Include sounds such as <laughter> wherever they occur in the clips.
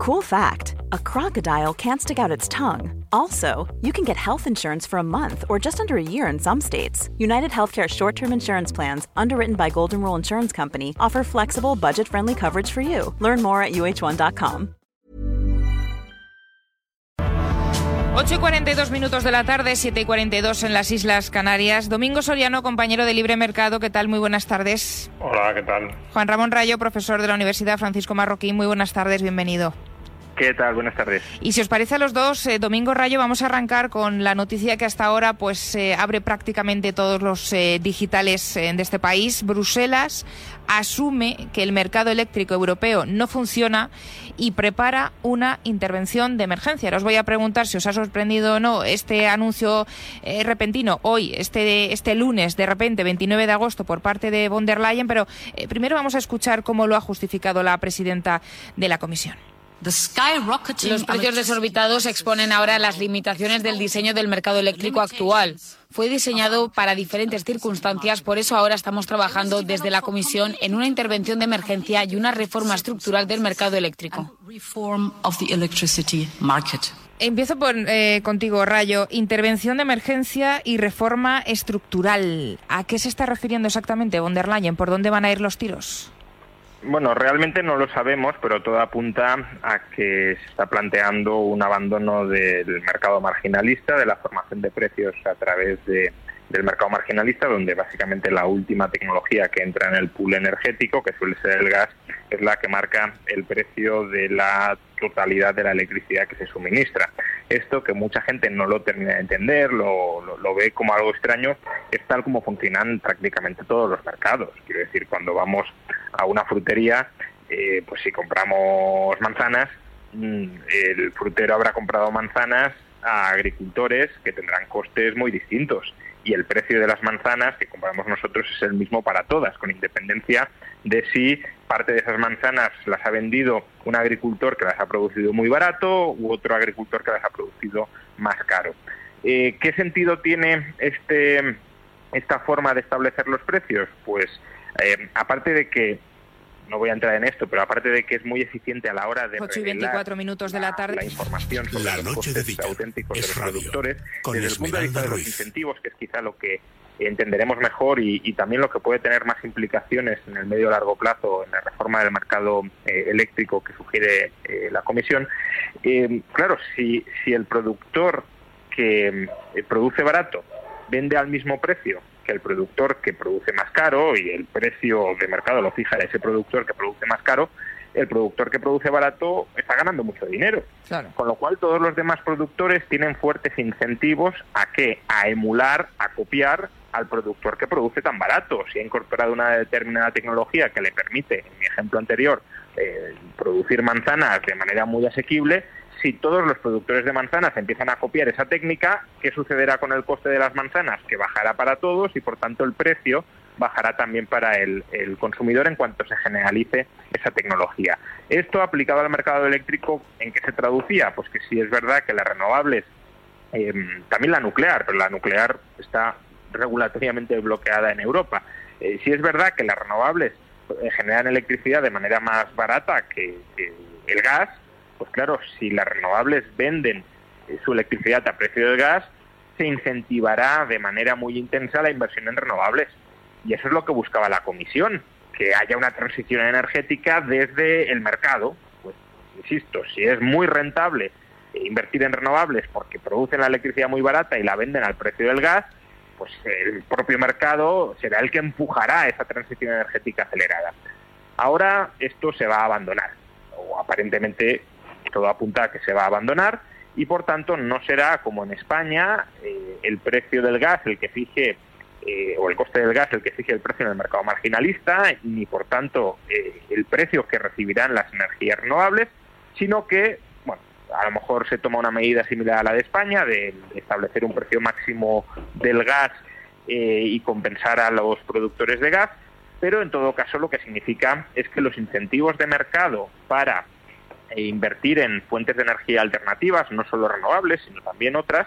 Cool fact a crocodile can't stick out its tongue. Also, you can get health insurance for a month or just under a year in some states. United Healthcare short term insurance plans, underwritten by Golden Rule Insurance Company, offer flexible, budget friendly coverage for you. Learn more at uh1.com. 8 y 42 minutos de la tarde, 7 y 42 en las Islas Canarias. Domingo Soriano, compañero de Libre Mercado, ¿qué tal? Muy buenas tardes. Hola, ¿qué tal? Juan Ramón Rayo, profesor de la Universidad Francisco Marroquín, muy buenas tardes, bienvenido. Buenas tardes. Y si os parece a los dos, eh, Domingo Rayo, vamos a arrancar con la noticia que hasta ahora pues eh, abre prácticamente todos los eh, digitales de este país. Bruselas asume que el mercado eléctrico europeo no funciona y prepara una intervención de emergencia. Ahora os voy a preguntar si os ha sorprendido o no este anuncio repentino hoy, este, este lunes, de repente, 29 de agosto, por parte de von der Leyen, pero primero vamos a escuchar cómo lo ha justificado la presidenta de la Comisión. Los precios desorbitados exponen ahora las limitaciones del diseño del mercado eléctrico actual. Fue diseñado para diferentes circunstancias, por eso ahora estamos trabajando desde la Comisión en una intervención de emergencia y una reforma estructural del mercado eléctrico. Empiezo por, eh, contigo, Rayo. Intervención de emergencia y reforma estructural. ¿A qué se está refiriendo exactamente von der Leyen? ¿Por dónde van a ir los tiros? Bueno, realmente no lo sabemos, pero todo apunta a que se está planteando un abandono del mercado marginalista, de la formación de precios a través de, del mercado marginalista, donde básicamente la última tecnología que entra en el pool energético, que suele ser el gas, es la que marca el precio de la totalidad de la electricidad que se suministra. Esto que mucha gente no lo termina de entender, lo, lo, ve como algo extraño, es tal como funcionan prácticamente todos los mercados. Quiero decir, cuando vamos a una frutería, eh, pues si compramos manzanas, mm, el frutero habrá comprado manzanas a agricultores que tendrán costes muy distintos y el precio de las manzanas que compramos nosotros es el mismo para todas, con independencia de si parte de esas manzanas las ha vendido un agricultor que las ha producido muy barato u otro agricultor que las ha producido más caro. Eh, ¿Qué sentido tiene este, esta forma de establecer los precios? Pues eh, aparte de que no voy a entrar en esto, pero aparte de que es muy eficiente a la hora de 8 y 24 minutos de la tarde. La, información sobre la los costes auténticos de los productores, desde el punto de vista de los incentivos, que es quizá lo que entenderemos mejor y, también lo que puede tener más implicaciones en el medio largo plazo en la reforma del mercado eh, eléctrico que sugiere eh, la Comisión. Eh, claro, si, si el productor que produce barato vende al mismo precio que el productor que produce más caro y el precio de mercado lo fija ese productor que produce más caro, el productor que produce barato está ganando mucho dinero. Con lo cual todos los demás productores tienen fuertes incentivos a que a emular, a copiar al productor que produce tan barato. Si ha incorporado una determinada tecnología que le permite, en mi ejemplo anterior, eh, producir manzanas de manera muy asequible, si todos los productores de manzanas empiezan a copiar esa técnica, ¿qué sucederá con el coste de las manzanas? Que bajará para todos y por tanto el precio bajará también para el, consumidor en cuanto se generalice esa tecnología. Esto aplicado al mercado eléctrico, ¿en qué se traducía? Pues que sí es verdad que las renovables, em, también la nuclear, pero la nuclear está regulatoriamente bloqueada en Europa. Eh, sí es verdad que las renovables eh, generan electricidad de manera más barata que el gas, pues claro, si las renovables venden eh, su electricidad a precio del gas, se incentivará de manera muy intensa la inversión en renovables. Y eso es lo que buscaba la Comisión, que haya una transición energética desde el mercado. Pues, insisto, si es muy rentable eh, invertir en renovables porque producen la electricidad muy barata y la venden al precio del gas, pues el propio mercado será el que empujará esa transición energética acelerada. Ahora esto se va a abandonar, o aparentemente todo apunta a que se va a abandonar y por tanto no será como en España eh, el precio del gas el que fije eh, o el coste del gas el que fije el precio en el mercado marginalista ni por tanto eh, el precio que recibirán las energías renovables sino que bueno a lo mejor se toma una medida similar a la de España de, establecer un precio máximo del gas y compensar a los productores de gas pero en todo caso lo que significa es que los incentivos de mercado para e invertir en fuentes de energía alternativas, no solo renovables, sino también otras,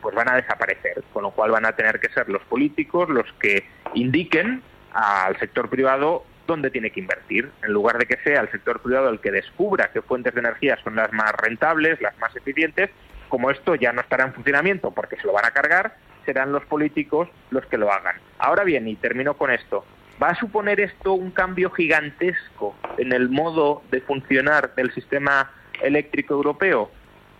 pues van a desaparecer, con lo cual van a tener que ser los políticos los que indiquen al sector privado dónde tiene que invertir. En lugar de que sea el sector privado el que descubra qué fuentes de energía son las más rentables, las más eficientes, como esto ya no estará en funcionamiento porque se lo van a cargar, serán los políticos los que lo hagan. Ahora bien, y termino con esto, ¿va a suponer esto un cambio gigantesco en el modo de funcionar del sistema eléctrico europeo?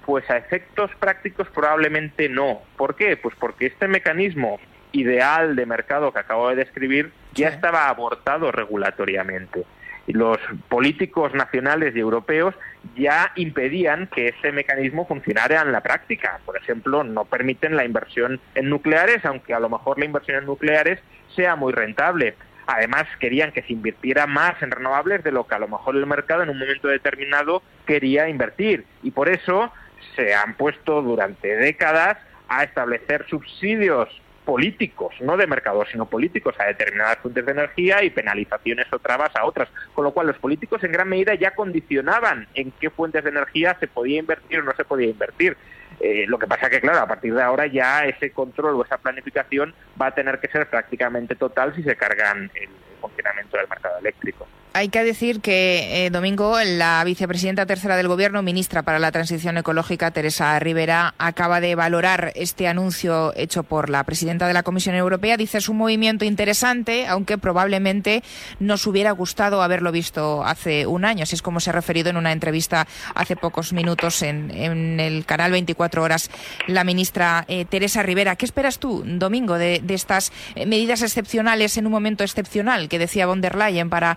Pues a efectos prácticos probablemente no. ¿Por qué? Pues porque este mecanismo ideal de mercado que acabo de describir ya estaba abortado regulatoriamente. Y los políticos nacionales y europeos ya impedían que ese mecanismo funcionara en la práctica. Por ejemplo, no permiten la inversión en nucleares, aunque a lo mejor la inversión en nucleares sea muy rentable. Además, querían que se invirtiera más en renovables de lo que a lo mejor el mercado en un momento determinado quería invertir. Y por eso se han puesto durante décadas a establecer subsidios políticos, no de mercado, sino políticos a determinadas fuentes de energía y penalizaciones o trabas a otras. Con lo cual los políticos en gran medida ya condicionaban en qué fuentes de energía se podía invertir o no se podía invertir. Eh, lo que pasa que, claro, a partir de ahora ya ese control o esa planificación va a tener que ser prácticamente total si se cargan el funcionamiento del mercado eléctrico. Hay que decir que, eh, Domingo, la vicepresidenta tercera del Gobierno, ministra para la Transición Ecológica, Teresa Rivera, acaba de valorar este anuncio hecho por la presidenta de la Comisión Europea. Dice es un movimiento interesante, aunque probablemente nos hubiera gustado haberlo visto hace un año. Así es como se ha referido en una entrevista hace pocos minutos en, el canal 24 Horas la ministra eh, Teresa Rivera. ¿Qué esperas tú, Domingo, de, estas eh, medidas excepcionales en un momento excepcional que decía von der Leyen para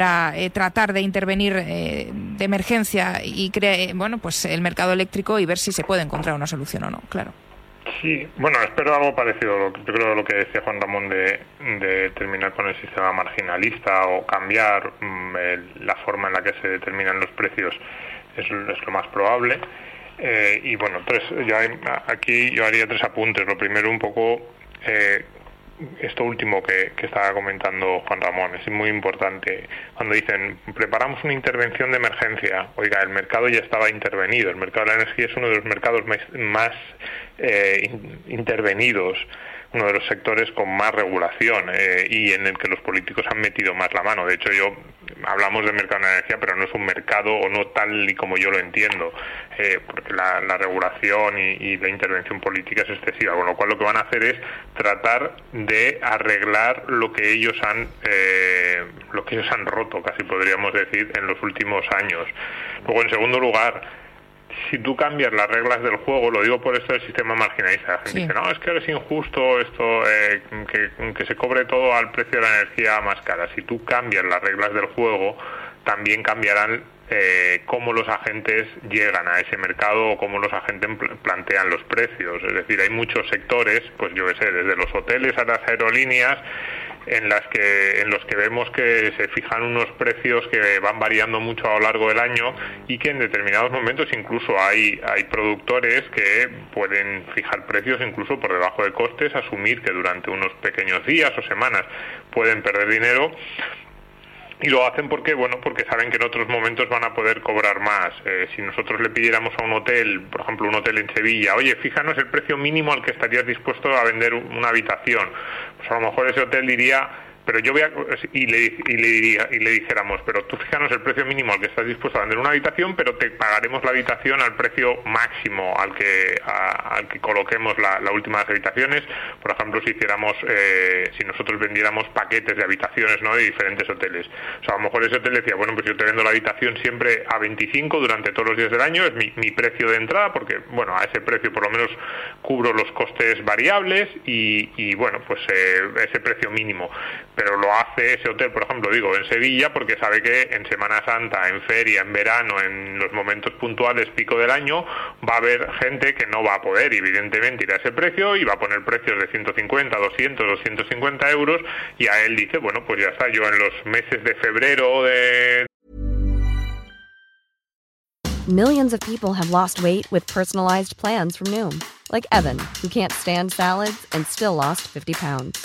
eh, tratar de intervenir eh, de emergencia y crear bueno, pues el mercado eléctrico y ver si se puede encontrar una solución o no, claro. Sí, bueno, espero algo parecido, yo creo lo que decía Juan Ramón de, terminar con el sistema marginalista o cambiar mm, la forma en la que se determinan los precios es, lo más probable. Eh, y bueno, tres, yo, aquí yo haría tres apuntes. Lo primero, un poco esto último que, estaba comentando Juan Ramón es muy importante. Cuando dicen, preparamos una intervención de emergencia, oiga, el mercado ya estaba intervenido. El mercado de la energía es uno de los mercados más, eh, intervenidos uno de los sectores con más regulación eh, y en el que los políticos han metido más la mano. De hecho, yo hablamos de mercado de energía, pero no es un mercado o no tal y como yo lo entiendo, eh, porque la, regulación y, la intervención política es excesiva. Con lo cual, lo que van a hacer es tratar de arreglar lo que ellos han eh, lo que ellos han roto, casi podríamos decir, en los últimos años. Luego, en segundo lugar si tú cambias las reglas del juego, lo digo por esto del sistema marginalista, la gente dice, no, es que es injusto esto, eh, que, se cobre todo al precio de la energía más cara. Si tú cambias las reglas del juego, también cambiarán eh, cómo los agentes llegan a ese mercado o cómo los agentes plantean los precios. Es decir, hay muchos sectores, pues yo qué sé, desde los hoteles a las aerolíneas, en las que en los que vemos que se fijan unos precios que van variando mucho a lo largo del año y que en determinados momentos incluso hay hay productores que pueden fijar precios incluso por debajo de costes, asumir que durante unos pequeños días o semanas pueden perder dinero y lo hacen porque bueno porque saben que en otros momentos van a poder cobrar más. Eh, si nosotros le pidiéramos a un hotel por ejemplo un hotel en Sevilla oye fíjanos el precio mínimo al que estarías dispuesto a vender una habitación pues a lo mejor ese hotel diría pero yo voy a, y le, y y le dijéramos, pero tú fíjanos el precio mínimo al que estás dispuesto a vender una habitación, pero te pagaremos la habitación al precio máximo al que, al que coloquemos la, última de las habitaciones. Por ejemplo, si hiciéramos, eh, si nosotros vendiéramos paquetes de habitaciones de diferentes hoteles. O sea, a lo mejor ese hotel decía, bueno, pues yo te vendo la habitación siempre a 25 durante todos los días del año, es mi, mi precio de entrada, porque, bueno, a ese precio por lo menos cubro los costes variables y, y bueno, pues eh, ese precio mínimo pero lo hace ese hotel, por ejemplo, digo, en Sevilla, porque sabe que en Semana Santa, en feria, en verano, en los momentos puntuales pico del año, va a haber gente que no va a poder, evidentemente, ir a ese precio y va a poner precios de 150, 200, 250 euros y a él dice, bueno, pues ya está, yo en los meses de febrero de... Millions of people have lost weight with personalized plans from Noom, like Evan, who can't stand salads and still lost 50 pounds.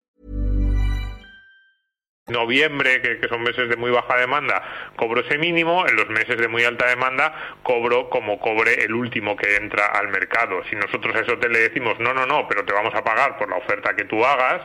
noviembre, que, son meses de muy baja demanda, cobro ese mínimo, en los meses de muy alta demanda cobro como cobre el último que entra al mercado. Si nosotros a eso te le decimos, no, no, no, pero te vamos a pagar por la oferta que tú hagas,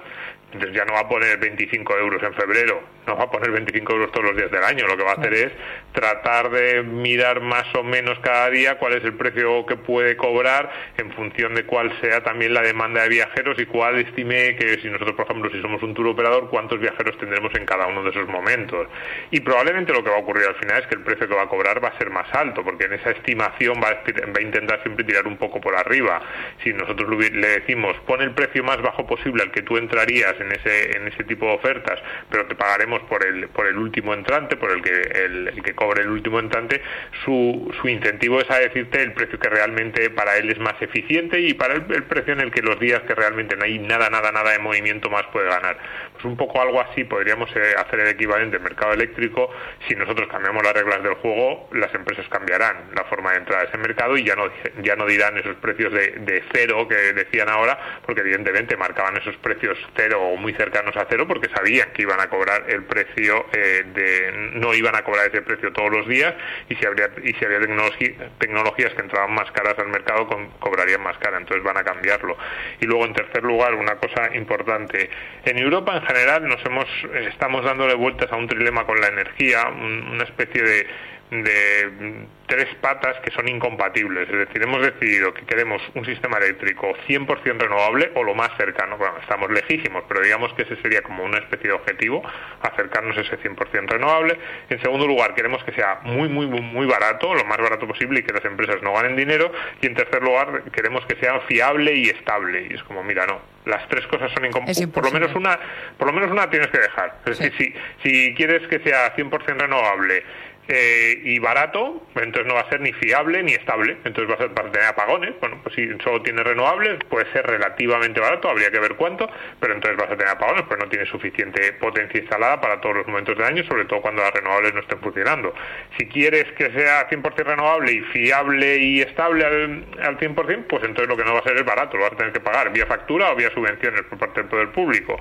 entonces ya no va a poner 25 euros en febrero, no va a poner 25 euros todos los días del año. Lo que va a hacer es tratar de mirar más o menos cada día cuál es el precio que puede cobrar en función de cuál sea también la demanda de viajeros y cuál estime que si nosotros, por ejemplo, si somos un tour operador, cuántos viajeros tendremos en cada uno de esos momentos. Y probablemente lo que va a ocurrir al final es que el precio que va a cobrar va a ser más alto, porque en esa estimación va a, va a intentar siempre tirar un poco por arriba. Si nosotros le decimos, pon el precio más bajo posible al que tú entrarías en ese, en ese tipo de ofertas, pero te pagaremos por el, por el último entrante, por el que, el, que cobre el último entrante, su, su incentivo es a decirte el precio que realmente para él es más eficiente y para el, precio en el que los días que realmente no hay nada, nada, nada de movimiento más puede ganar. Pues un poco algo así podríamos eh, hacer el equivalente en mercado eléctrico. Si nosotros cambiamos las reglas del juego, las empresas cambiarán la forma de entrar a ese mercado y ya no, ya no dirán esos precios de cero que decían ahora, porque evidentemente marcaban esos precios cero o muy cercanos a cero porque sabían que iban a cobrar el precio eh, de no iban a cobrar ese precio todos los días y si habría y si había tecnologías que entraban más caras al mercado cobrarían más cara entonces van a cambiarlo. Y luego en tercer lugar una cosa importante. En Europa en general nos hemos estamos dándole vueltas a un trilema con la energía una especie de de tres patas que son incompatibles. Es decir, hemos decidido que queremos un sistema eléctrico 100% renovable o lo más cercano. Bueno, estamos lejísimos, pero digamos que ese sería como una especie de objetivo, acercarnos a ese 100% renovable. En segundo lugar, queremos que sea muy, muy, muy barato, lo más barato posible y que las empresas no ganen dinero. Y en tercer lugar, queremos que sea fiable y estable. Y es como, mira, no, las tres cosas son incompatibles. Por lo menos una, por lo menos una tienes que dejar. Es decir, si, si quieres que sea 100% renovable, eh, y barato, entonces no va a ser ni fiable ni estable. Entonces va a, ser, para tener apagones. Bueno, pues si solo tiene renovables, puede ser relativamente barato, habría que ver cuánto, pero entonces vas a tener apagones, pues no tiene suficiente potencia instalada para todos los momentos del año, sobre todo cuando las renovables no estén funcionando. Si quieres que sea 100% renovable y fiable y estable al, al 100%, pues entonces lo que no va a ser es barato, lo vas a tener que pagar vía factura o vía subvenciones por parte del poder público.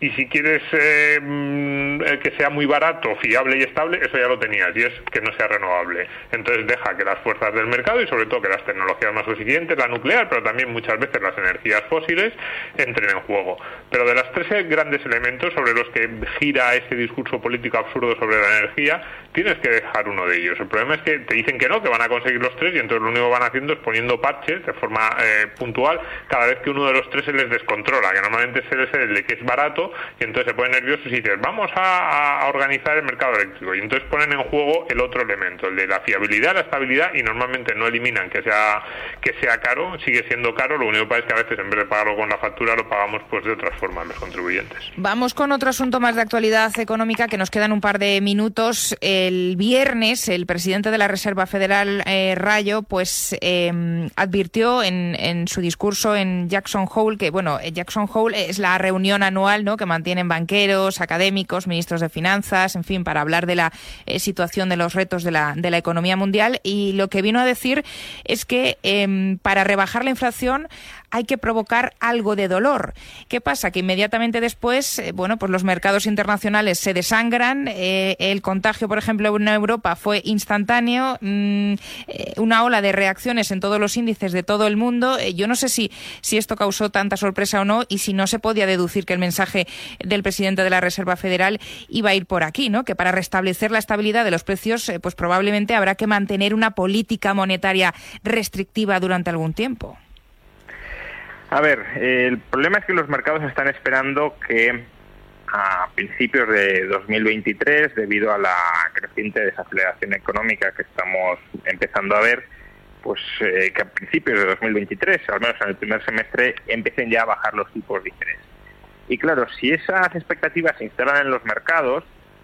Y si quieres eh, mm, que sea muy barato, fiable y estable, eso ya lo tenías que no sea renovable. Entonces deja que las fuerzas del mercado y sobre todo que las tecnologías más eficientes, la nuclear, pero también muchas veces las energías fósiles, entren en juego. Pero de los tres grandes elementos sobre los que gira ese discurso político absurdo sobre la energía, tienes que dejar uno de ellos. El problema es que te dicen que no, que van a conseguir los tres y entonces lo único que van haciendo es poniendo parches de forma eh, puntual cada vez que uno de los tres se les descontrola, que normalmente es el de que es barato y entonces se ponen nerviosos y dicen vamos a organizar el mercado eléctrico y entonces ponen en juego el otro elemento, el de la fiabilidad, la estabilidad, y normalmente no eliminan que sea, que sea caro, sigue siendo caro, lo único que pasa es que a veces en vez de pagarlo con la factura lo pagamos pues de otras formas los contribuyentes. Vamos con otro asunto más de actualidad económica que nos quedan un par de minutos. El viernes el presidente de la Reserva Federal, eh, Rayo, pues em, advirtió en, su discurso en Jackson Hole que, bueno, Jackson Hole es la reunión anual ¿no? que mantienen banqueros, académicos, ministros de finanzas, en fin, para hablar de la eh, situación de los retos de la, de la economía mundial. Y lo que vino a decir es que em, para rebajar la inflación hay que provocar algo de dolor. ¿Qué pasa? Que inmediatamente después, eh, bueno, pues los mercados internacionales se desangran, eh, el contagio, por ejemplo, en Europa fue instantáneo, mm, eh, una ola de reacciones en todos los índices de todo el mundo. yo no sé si, si esto causó tanta sorpresa o no y si no se podía deducir que el mensaje del presidente de la Reserva Federal iba a ir por aquí, ¿no? Que para restablecer la estabilidad de los precios, pues probablemente habrá que mantener una política monetaria restrictiva durante algún tiempo. A ver, el problema es que los mercados están esperando que a principios de 2023, debido a la creciente desaceleración económica que estamos empezando a ver, pues eh, que a principios de 2023, al menos en el primer semestre, empiecen ya a bajar los tipos de interés. Y claro, si esas expectativas se instalan en los mercados,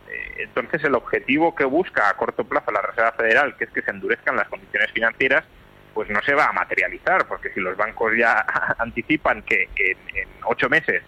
eh, entonces el objetivo que busca a corto plazo la Reserva Federal, que es que se endurezcan las condiciones financieras, pues no se va a materializar, porque si los bancos ya <laughs> anticipan que, en, ocho meses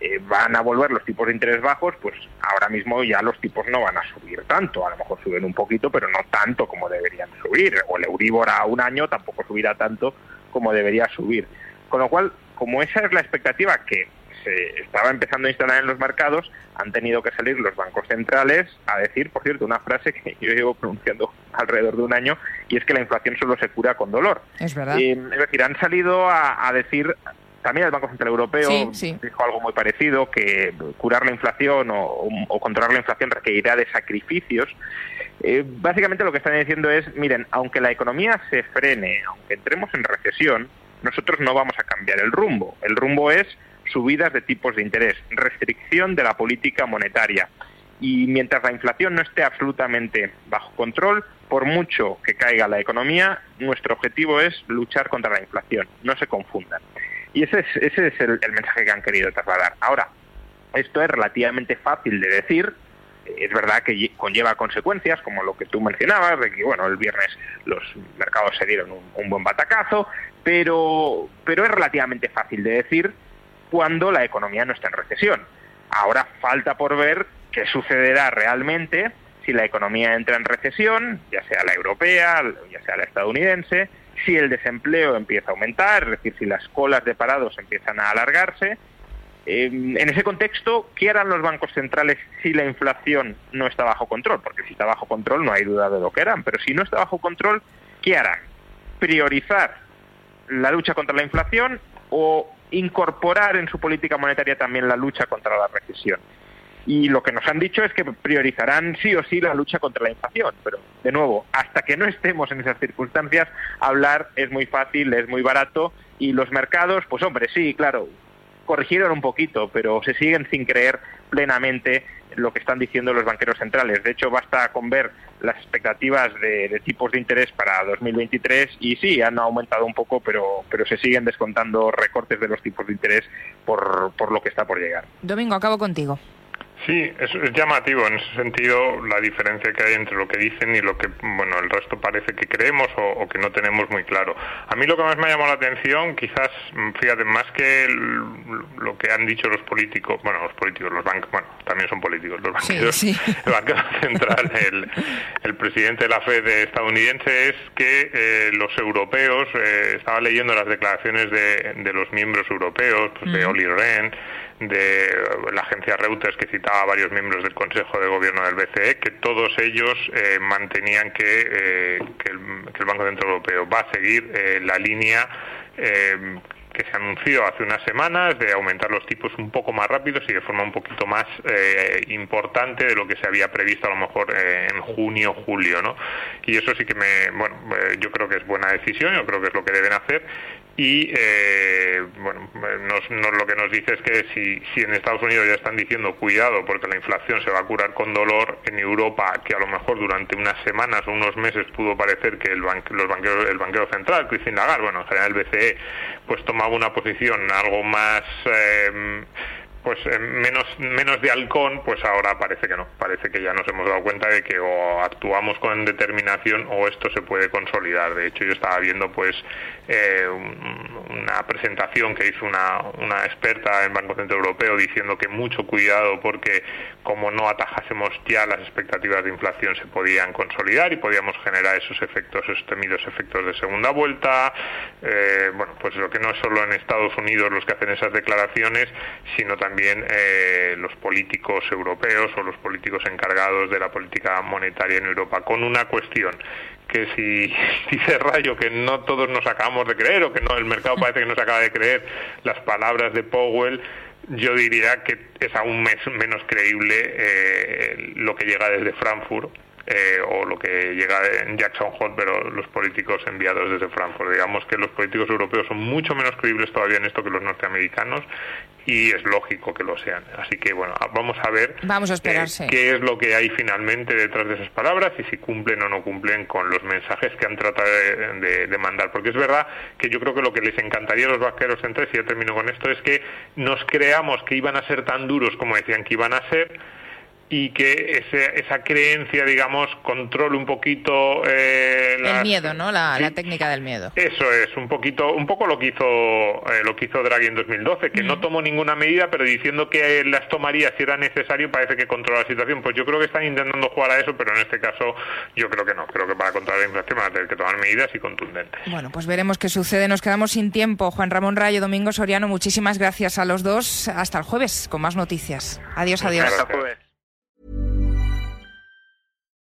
eh, van a volver los tipos de interés bajos, pues ahora mismo ya los tipos no van a subir tanto. A lo mejor suben un poquito, pero no tanto como deberían subir. O el Euribor a un año tampoco subirá tanto como debería subir. Con lo cual, como esa es la expectativa que se estaba empezando a instalar en los mercados, han tenido que salir los bancos centrales a decir, por cierto, una frase que yo llevo pronunciando alrededor de un año, y es que la inflación solo se cura con dolor. Es verdad. es decir, han salido a, decir también el Banco Central Europeo dijo algo muy parecido, que curar la inflación o, controlar la inflación requerirá de sacrificios. Eh, básicamente lo que están diciendo es, miren, aunque la economía se frene, aunque entremos en recesión, nosotros no vamos a cambiar el rumbo. El rumbo es subidas de tipos de interés, restricción de la política monetaria. Y mientras la inflación no esté absolutamente bajo control, por mucho que caiga la economía, nuestro objetivo es luchar contra la inflación. No se confundan. Y ese es, ese es el, mensaje que han querido trasladar. Ahora, esto es relativamente fácil de decir, es verdad que conlleva consecuencias, como lo que tú mencionabas, de que bueno, el viernes los mercados se dieron un, un, buen batacazo, pero, pero es relativamente fácil de decir cuando la economía no está en recesión. Ahora falta por ver qué sucederá realmente si la economía entra en recesión, ya sea la europea, ya sea la estadounidense, si el desempleo empieza a aumentar, es decir, si las colas de parados empiezan a alargarse. en ese contexto, ¿qué harán los bancos centrales si la inflación no está bajo control? Porque si está bajo control no hay duda de lo que harán, pero si no está bajo control, ¿qué harán? ¿Priorizar la lucha contra la inflación o incorporar en su política monetaria también la lucha contra la recesión. Y lo que nos han dicho es que priorizarán sí o sí la lucha contra la inflación. Pero, de nuevo, hasta que no estemos en esas circunstancias, hablar es muy fácil, es muy barato. Y los mercados, pues hombre, sí, claro, corrigieron un poquito, pero se siguen sin creer plenamente lo que están diciendo los banqueros centrales. De hecho, basta con ver las expectativas de, tipos de interés para 2023 y sí, han aumentado un poco, pero, pero se siguen descontando recortes de los tipos de interés por, por lo que está por llegar. Domingo, acabo contigo. Sí, es, es, llamativo en ese sentido la diferencia que hay entre lo que dicen y lo que bueno el resto parece que creemos o, que no tenemos muy claro. A mí lo que más me ha llamado la atención, quizás, fíjate, más que lo que han dicho los políticos, bueno, los políticos, los bancos, bueno, también son políticos, los banqueros, <laughs> el banquero central, el, el, presidente de la Fed estadounidense, es que eh, los europeos, eh, estaba leyendo las declaraciones de, de los miembros europeos, pues, de Oli Rehn, de la agencia Reuters que citaba a varios miembros del Consejo de Gobierno del BCE, que todos ellos eh, mantenían que, eh, que, el, Banco Central Europeo va a seguir eh, la línea que se anunció hace unas semanas de aumentar los tipos un poco más rápidos y de forma un poquito más importante de lo que se había previsto a lo mejor en junio julio, ¿no? Y eso sí que me, bueno, yo creo que es buena decisión, yo creo que es lo que deben hacer y eh, bueno, nos, lo que nos dice es que si, si en Estados Unidos ya están diciendo cuidado porque la inflación se va a curar con dolor, en Europa, que a lo mejor durante unas semanas o unos meses pudo parecer que el, los el banquero central, Christine Lagarde, bueno, en general el BCE, pues tomaba una posición algo más... Eh, pues eh, menos menos de halcón, pues ahora parece que no, parece que ya nos hemos dado cuenta de que o actuamos con determinación o esto se puede consolidar. De hecho, yo estaba viendo pues eh, una presentación que hizo una, una experta en Banco Central Europeo diciendo que mucho cuidado porque como no atajásemos ya las expectativas de inflación se podían consolidar y podíamos generar esos efectos, esos temidos efectos de segunda vuelta. Eh, bueno, pues lo que no es solo en Estados Unidos los que hacen esas declaraciones, sino también también eh, los políticos europeos o los políticos encargados de la política monetaria en Europa, con una cuestión que si <laughs> dice Rayo que no todos nos acabamos de creer o que no el mercado parece que no se acaba de creer las palabras de Powell, yo diría que es aún menos creíble eh, lo que llega desde Frankfurt eh, o lo que llega en Jackson Hole, pero los políticos enviados desde Frankfurt. Digamos que los políticos europeos son mucho menos creíbles todavía en esto que los norteamericanos y es lógico que lo sean. Así que bueno, vamos a ver vamos a eh, qué es lo que hay finalmente detrás de esas palabras y si cumplen o no cumplen con los mensajes que han tratado de, mandar. Porque es verdad que yo creo que lo que les encantaría a los vaqueros entre, si ya termino con esto, es que nos creamos que iban a ser tan duros como decían que iban a ser y que ese, esa creencia, digamos, controle un poquito eh, el miedo, ¿no? La, técnica del miedo. Eso es, un poquito, un poco lo que hizo eh, lo que hizo Draghi en 2012, que no tomó ninguna medida, pero diciendo que las tomaría si era necesario, parece que controla la situación. Pues yo creo que están intentando jugar a eso, pero en este caso yo creo que no. Creo que para controlar la inflación van a tener que tomar medidas y contundentes. Bueno, pues veremos qué sucede. Nos quedamos sin tiempo. Juan Ramón Rayo, Domingo Soriano, muchísimas gracias a los dos. Hasta el jueves con más noticias. Adiós, adiós. Hasta jueves.